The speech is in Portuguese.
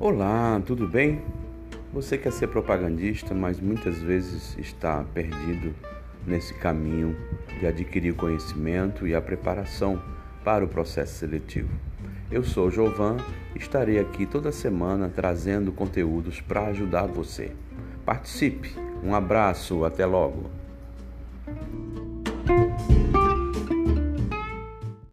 Olá, tudo bem? Você quer ser propagandista, mas muitas vezes está perdido nesse caminho de adquirir conhecimento e a preparação para o processo seletivo. Eu sou Jovan, estarei aqui toda semana trazendo conteúdos para ajudar você. Participe! Um abraço, até logo!